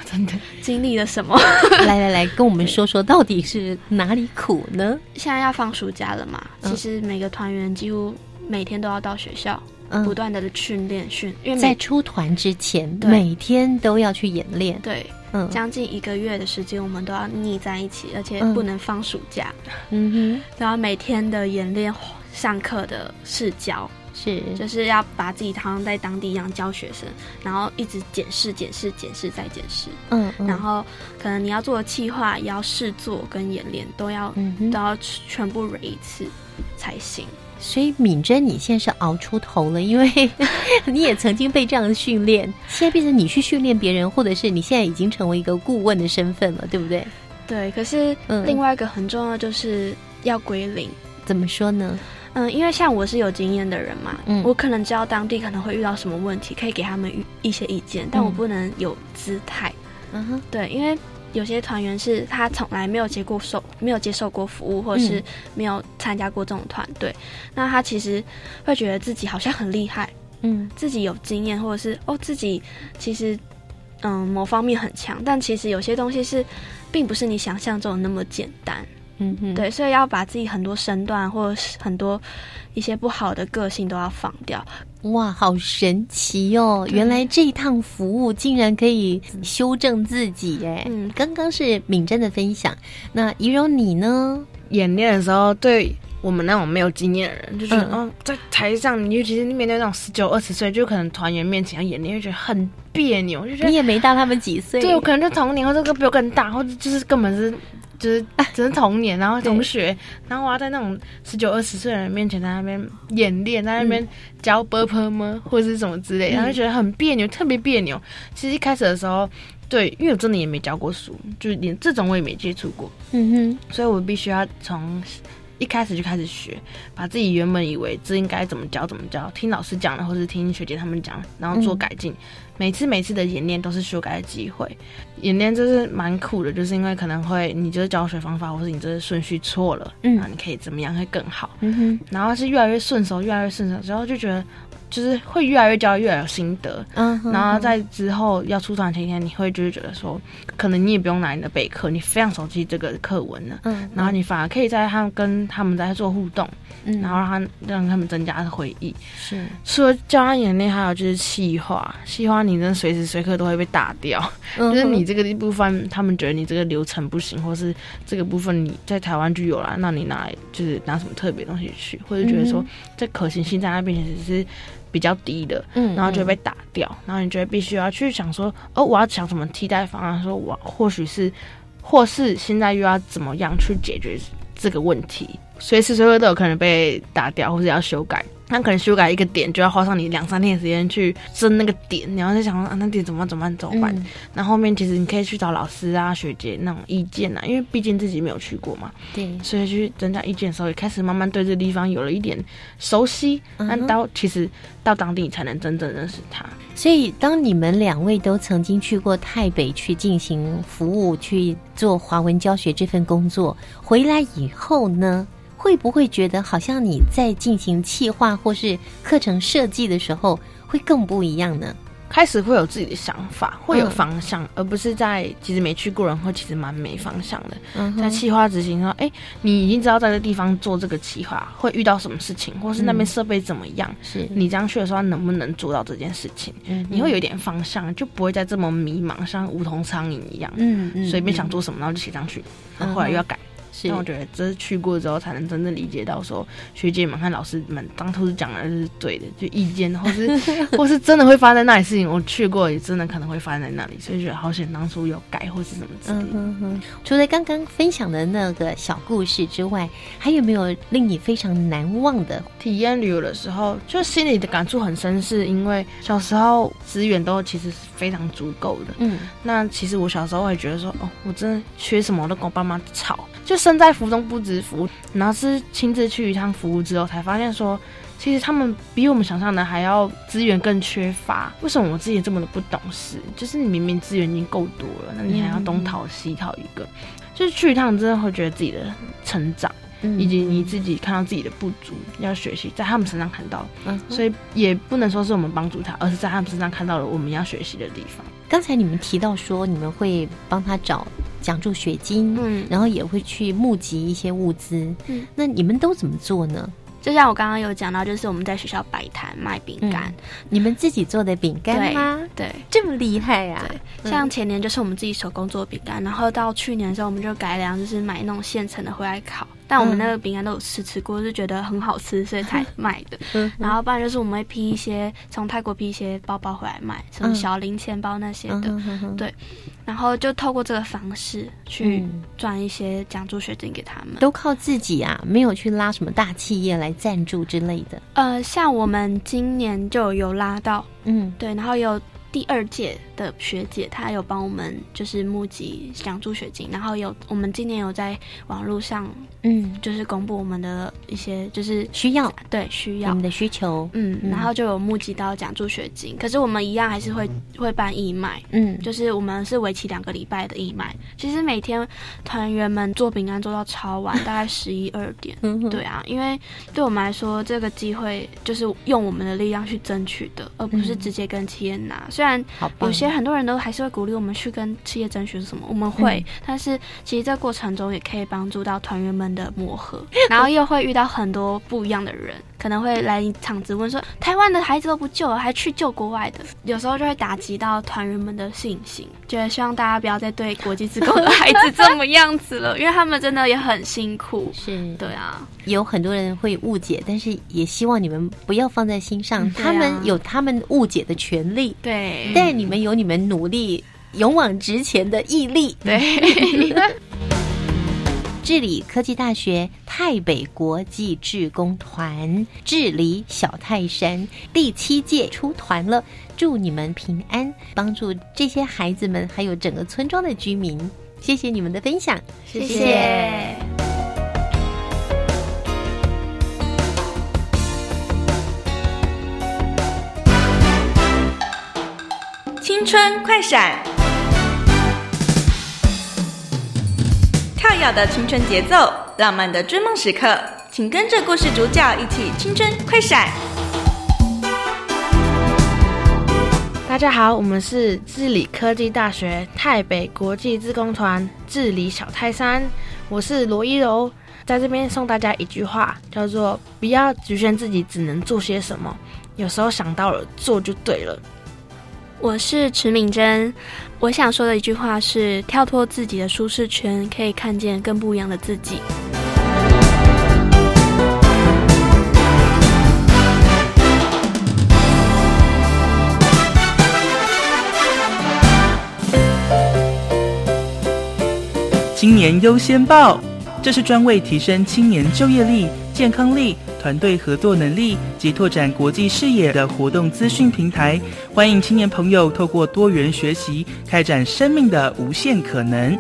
真的经历了什么？来来来，跟我们说说到底是哪里苦呢？现在要放暑假了嘛，其实每个团员几乎每天都要到学校，不断的训练训，因为在出团之前每天都要去演练。对。嗯，将近一个月的时间，我们都要腻在一起，而且不能放暑假。嗯哼，然后每天的演练、上课的试教，是就是要把自己好像在当地一样教学生，然后一直检视、检视、检视再检视。嗯，然后可能你要做的计划，也要试做跟演练，都要都要全部 r 一次才行。所以敏珍，你现在是熬出头了，因为 你也曾经被这样的训练，现在变成你去训练别人，或者是你现在已经成为一个顾问的身份了，对不对？对。可是另外一个很重要就是要归零。怎么说呢？嗯，因为像我是有经验的人嘛，嗯，我可能知道当地可能会遇到什么问题，可以给他们一些意见，但我不能有姿态。嗯哼，对，因为。有些团员是他从来没有接过受，没有接受过服务，或者是没有参加过这种团队，那他其实会觉得自己好像很厉害，嗯，自己有经验，或者是哦自己其实嗯某方面很强，但其实有些东西是并不是你想象中的那么简单。嗯哼，对，所以要把自己很多身段或者是很多一些不好的个性都要放掉。哇，好神奇哦！原来这一趟服务竟然可以修正自己哎。嗯，刚刚是敏珍的分享，那怡柔你呢？演练的时候，对我们那种没有经验的人，就觉得哦，在台上，尤其是面对那种十九、二十岁，就可能团员面前要演练，就觉得很别扭，就觉得你也没大他们几岁，对，我可能就同年，或者个比我更大，或者就是根本是。就是只是童年，然后同学，然后我要在那种十九二十岁的人面前在那边演练，在那边教 b u 吗，或者是什么之类，然后就觉得很别扭，特别别扭。其实一开始的时候，对，因为我真的也没教过书，就是连这种我也没接触过，嗯哼，所以我必须要从一开始就开始学，把自己原本以为这应该怎么教怎么教，听老师讲的，或是听学姐他们讲，然后做改进。每次每次的演练都是修改的机会，演练就是蛮苦的，就是因为可能会你就是教学方法，或是你这个顺序错了，嗯，你可以怎么样会更好，嗯哼，然后是越来越顺手，越来越顺手之后就觉得。就是会越来越教，越来越有心得。嗯，然后在之后要出团前一天，你会就是觉得说，可能你也不用拿你的备课，你非常熟悉这个课文了。嗯，然后你反而可以在他们跟他们在做互动，嗯，然后让他让他们增加回忆。是，除了教他演练，还有就是气话，气话你真的随时随刻都会被打掉。就是你这个一部分，他们觉得你这个流程不行，或是这个部分你在台湾就有了，那你拿来就是拿什么特别东西去，或者觉得说这可行性在那边其实是。比较低的，嗯，然后就会被打掉，然后你觉得必须要去想说，哦，我要想什么替代方案？说我或许是，或是现在又要怎么样去解决这个问题？随时随刻都有可能被打掉，或者要修改。那可能修改一个点就要花上你两三天的时间去争那个点，然后在想啊，那点怎么怎么办怎么办？那后面其实你可以去找老师啊、学姐那种意见啊，因为毕竟自己没有去过嘛。对，所以去增加意见的时候，也开始慢慢对这个地方有了一点熟悉。那到其实到当地才能真正认识他。所以当你们两位都曾经去过台北去进行服务、去做华文教学这份工作，回来以后呢？会不会觉得好像你在进行企划或是课程设计的时候会更不一样呢？开始会有自己的想法，会有方向，而不是在其实没去过人会其实蛮没方向的。在企划执行说，哎，你已经知道在这地方做这个企划会遇到什么事情，或是那边设备怎么样，是你这样去的时候能不能做到这件事情？你会有一点方向，就不会再这么迷茫，像无头苍蝇一样，嗯嗯，随便想做什么然后就写上去，然后后来又要改。但我觉得，这是去过之后才能真正理解到，说学姐们和老师们当初是讲的是对的，就意见，或是 或是真的会发生在那里事情，我去过也真的可能会发生在那里，所以觉得好险当初有改或是什么之类的。除了刚刚分享的那个小故事之外，还有没有令你非常难忘的体验旅游的时候？就心里的感触很深，是因为小时候资源都其实是非常足够的。嗯，那其实我小时候会觉得说，哦，我真的缺什么，我都跟我爸妈吵。就身在福中不知福，然后是亲自去一趟服务之后，才发现说，其实他们比我们想象的还要资源更缺乏。为什么我自己这么的不懂事？就是你明明资源已经够多了，那你还要东讨西讨一个？就是去一趟，真的会觉得自己的成长，以及你自己看到自己的不足，要学习在他们身上看到。嗯，所以也不能说是我们帮助他，而是在他们身上看到了我们要学习的地方。刚才你们提到说，你们会帮他找奖助学金，嗯，然后也会去募集一些物资，嗯，那你们都怎么做呢？就像我刚刚有讲到，就是我们在学校摆摊卖饼干，你们自己做的饼干吗？对，这么厉害呀！对，像前年就是我们自己手工做饼干，然后到去年的时候，我们就改良，就是买那种现成的回来烤。但我们那个饼干都有试吃过，就觉得很好吃，所以才 卖的。然后不然就是我们会批一些从泰国批一些包包回来卖，什么小零钱包那些的。对，然后就透过这个方式去赚一些奖助学金给他们。都靠自己啊，没有去拉什么大企业来赞助之类的。呃，像我们今年就有拉到，嗯，对，然后有。第二届的学姐，她有帮我们就是募集奖助学金，然后有我们今年有在网络上，嗯，就是公布我们的一些就是需要，对需要。我们的需求，嗯，然后就有募集到奖助学金。可是我们一样还是会会办义卖，嗯，就是我们是为期两个礼拜的义卖。其实每天团员们做饼干做到超晚，大概十一二点，对啊，因为对我们来说，这个机会就是用我们的力量去争取的，而不是直接跟企业拿。虽然有些很多人都还是会鼓励我们去跟企业争取什么，我们会，嗯。但是其实这过程中也可以帮助到团员们的磨合，然后又会遇到很多不一样的人，可能会来场质问说，台湾的孩子都不救了，还去救国外的，有时候就会打击到团员们的信心，觉得希望大家不要再对国际职工的孩子这么样子了，因为他们真的也很辛苦。是，对啊，有很多人会误解，但是也希望你们不要放在心上，他们有他们误解的权利，对，但你们有你们努力、勇往直前的毅力。对。治理科技大学太北国际志工团治理小泰山第七届出团了，祝你们平安，帮助这些孩子们，还有整个村庄的居民。谢谢你们的分享，谢谢。青春快闪，跳跃的青春节奏，浪漫的追梦时刻，请跟着故事主角一起青春快闪。大家好，我们是治理科技大学台北国际自工团治理小泰山，我是罗一柔，在这边送大家一句话，叫做“不要局限自己只能做些什么，有时候想到了做就对了”。我是池敏珍，我想说的一句话是：跳脱自己的舒适圈，可以看见更不一样的自己。青年优先报，这是专为提升青年就业力、健康力、团队合作能力及拓展国际视野的活动资讯平台。欢迎青年朋友透过多元学习，开展生命的无限可能。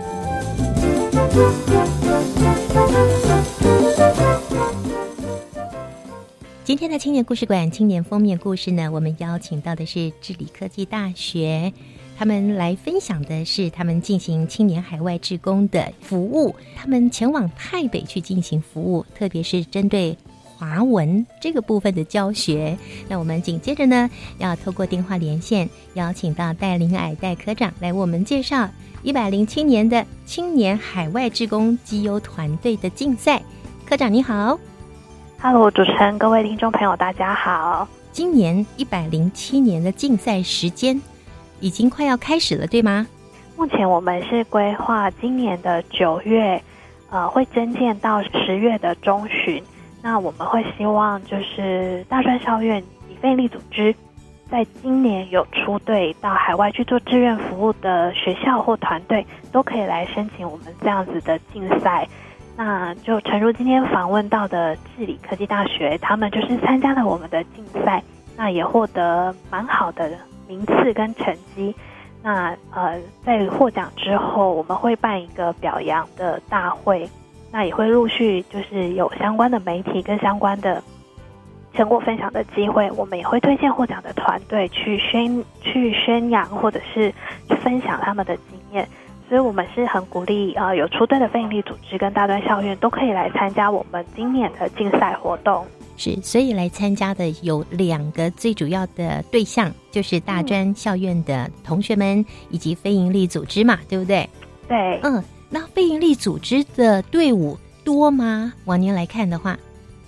今天的青年故事馆青年封面故事呢，我们邀请到的是治理科技大学，他们来分享的是他们进行青年海外志工的服务，他们前往台北去进行服务，特别是针对华文这个部分的教学。那我们紧接着呢，要透过电话连线，邀请到戴林矮戴科长来为我们介绍一百零七年的青年海外志工绩优团队的竞赛。科长你好。Hello，主持人，各位听众朋友，大家好。今年一百零七年的竞赛时间已经快要开始了，对吗？目前我们是规划今年的九月，呃，会增建到十月的中旬。那我们会希望就是大专校院以非利组织，在今年有出队到海外去做志愿服务的学校或团队，都可以来申请我们这样子的竞赛。那就诚如今天访问到的治理科技大学，他们就是参加了我们的竞赛，那也获得蛮好的名次跟成绩。那呃，在获奖之后，我们会办一个表扬的大会，那也会陆续就是有相关的媒体跟相关的成果分享的机会，我们也会推荐获奖的团队去宣去宣扬或者是去分享他们的经验。所以我们是很鼓励呃有出队的非营利组织跟大专校院都可以来参加我们今年的竞赛活动。是，所以来参加的有两个最主要的对象，就是大专校院的同学们以及非营利组织嘛，对不对？对。嗯，那非营利组织的队伍多吗？往年来看的话，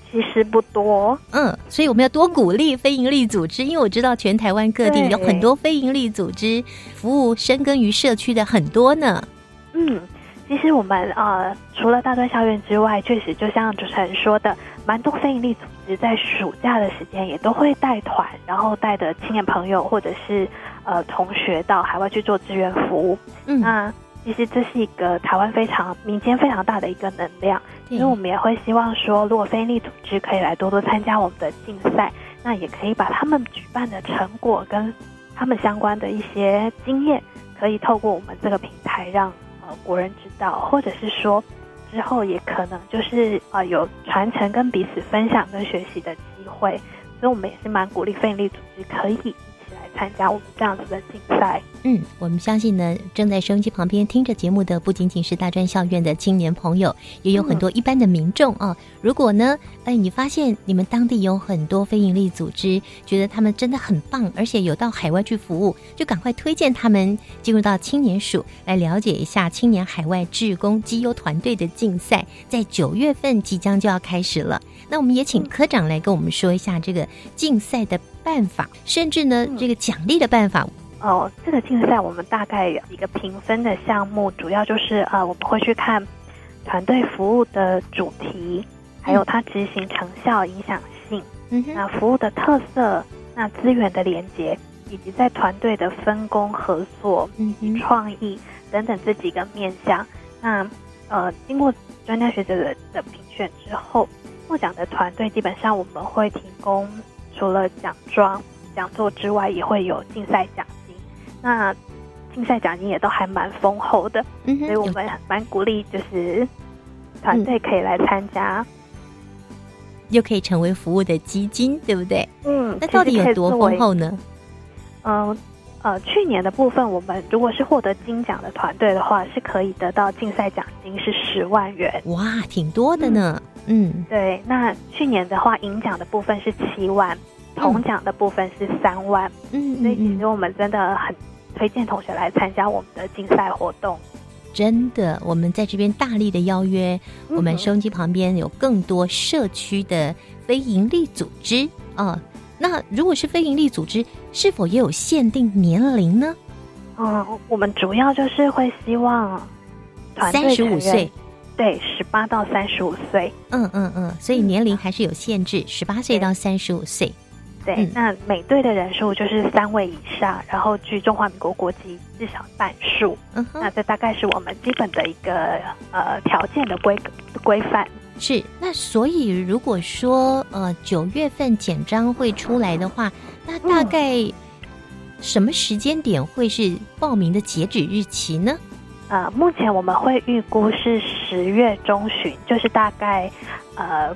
其实不多。嗯，所以我们要多鼓励非营利组织，因为我知道全台湾各地有很多非营利组织服务深耕于社区的很多呢。嗯，其实我们呃除了大专校院之外，确实就像主持人说的，蛮多非营利组织在暑假的时间也都会带团，然后带着青年朋友或者是呃同学到海外去做志愿服务。嗯，那其实这是一个台湾非常民间非常大的一个能量，所以我们也会希望说，如果非营利组织可以来多多参加我们的竞赛，那也可以把他们举办的成果跟他们相关的一些经验，可以透过我们这个平台让呃国人知道，或者是说之后也可能就是呃有传承跟彼此分享跟学习的机会，所以我们也是蛮鼓励非营利组织可以一起来参加我们这样子的竞赛。嗯，我们相信呢，正在收音机旁边听着节目的不仅仅是大专校院的青年朋友，也有很多一般的民众啊。如果呢，哎，你发现你们当地有很多非营利组织，觉得他们真的很棒，而且有到海外去服务，就赶快推荐他们进入到青年署来了解一下青年海外志工绩优团队的竞赛，在九月份即将就要开始了。那我们也请科长来跟我们说一下这个竞赛的办法，甚至呢，这个奖励的办法。哦，这个竞赛我们大概有几个评分的项目，主要就是呃，我们会去看团队服务的主题，还有它执行成效、影响性，嗯，那服务的特色，那资源的连接，以及在团队的分工合作、以及创意等等这几个面向。那呃，经过专家学者的的评选之后，获奖的团队基本上我们会提供除了奖状、讲座之外，也会有竞赛奖。那竞赛奖金也都还蛮丰厚的，所以我们蛮鼓励，就是团队可以来参加，又可以成为服务的基金，对不对？嗯，那到底有多丰厚呢？嗯呃，去年的部分，我们如果是获得金奖的团队的话，是可以得到竞赛奖金是十万元，哇，挺多的呢。嗯，对。那去年的话，银奖的部分是七万，铜奖的部分是三万。嗯，所以其实我们真的很。推荐同学来参加我们的竞赛活动，真的，我们在这边大力的邀约，我们收音机旁边有更多社区的非营利组织啊。那如果是非营利组织，是否也有限定年龄呢？嗯，我们主要就是会希望三十五岁，对，十八到三十五岁。嗯嗯嗯，所以年龄还是有限制，十八岁到三十五岁。对，那每队的人数就是三位以上，然后居中华民国国籍至少半数。嗯哼，那这大概是我们基本的一个呃条件的规规范。是，那所以如果说呃九月份简章会出来的话，那大概什么时间点会是报名的截止日期呢？呃，目前我们会预估是十月中旬，就是大概呃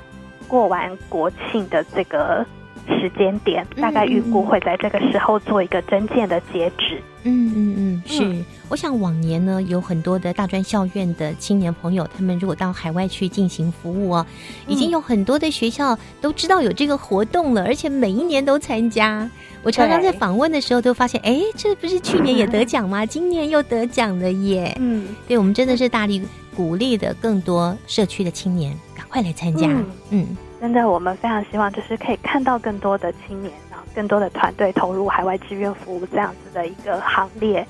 过完国庆的这个。时间点大概预估会在这个时候做一个真件的截止。嗯嗯嗯，是。我想往年呢，有很多的大专校院的青年朋友，他们如果到海外去进行服务哦，已经有很多的学校都知道有这个活动了，而且每一年都参加。我常常在访问的时候都发现，哎，这不是去年也得奖吗？今年又得奖了耶！嗯，对我们真的是大力鼓励的，更多社区的青年赶快来参加。嗯。真的，我们非常希望就是可以看到更多的青年，然后更多的团队投入海外志愿服务这样子的一个行列。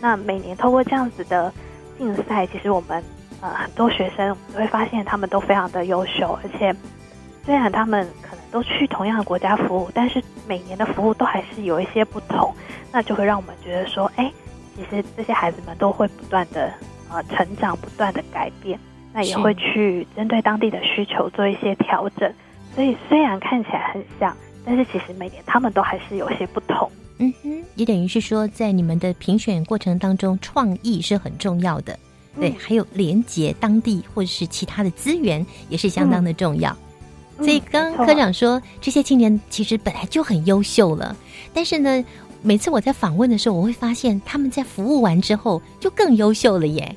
那每年透过这样子的竞赛，其实我们呃很多学生都会发现他们都非常的优秀，而且虽然他们可能都去同样的国家服务，但是每年的服务都还是有一些不同，那就会让我们觉得说，哎，其实这些孩子们都会不断的呃成长，不断的改变。那也会去针对当地的需求做一些调整，所以虽然看起来很像，但是其实每年他们都还是有些不同。嗯哼，也等于是说，在你们的评选过程当中，创意是很重要的，对，还有连接当地或者是其他的资源也是相当的重要。所以刚科长说，这些青年其实本来就很优秀了，但是呢，每次我在访问的时候，我会发现他们在服务完之后就更优秀了耶。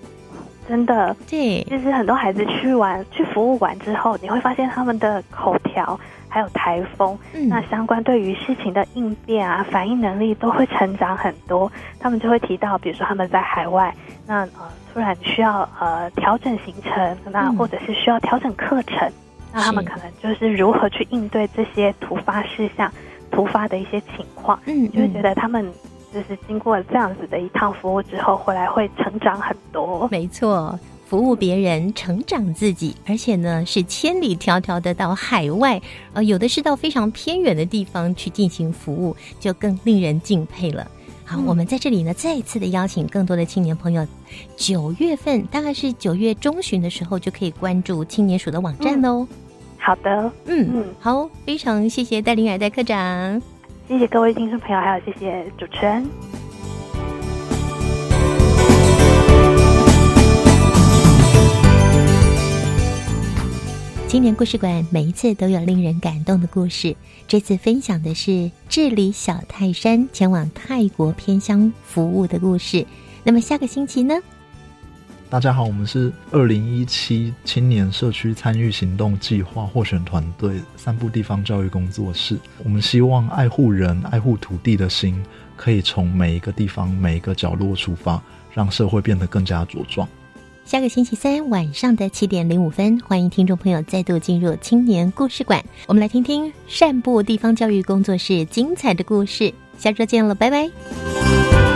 真的，对，其实很多孩子去玩去服务完之后，你会发现他们的口条还有台风，那相关对于事情的应变啊、反应能力都会成长很多。他们就会提到，比如说他们在海外，那呃突然需要呃调整行程，那或者是需要调整课程，那他们可能就是如何去应对这些突发事项、突发的一些情况，嗯，就会觉得他们。就是经过这样子的一趟服务之后，回来会成长很多。没错，服务别人，成长自己，而且呢是千里迢迢的到海外，呃，有的是到非常偏远的地方去进行服务，就更令人敬佩了。好，我们在这里呢再一次的邀请更多的青年朋友，九月份大概是九月中旬的时候就可以关注青年署的网站喽。好的，嗯嗯，好，非常谢谢戴琳尔戴科长。谢谢各位听众朋友，还有谢谢主持人。《青年故事馆每一次都有令人感动的故事。这次分享的是治理小泰山前往泰国偏乡服务的故事。那么下个星期呢？大家好，我们是二零一七青年社区参与行动计划获选团队三部地方教育工作室。我们希望爱护人、爱护土地的心，可以从每一个地方、每一个角落出发，让社会变得更加茁壮。下个星期三晚上的七点零五分，欢迎听众朋友再度进入青年故事馆，我们来听听善部地方教育工作室精彩的故事。下周见了，拜拜。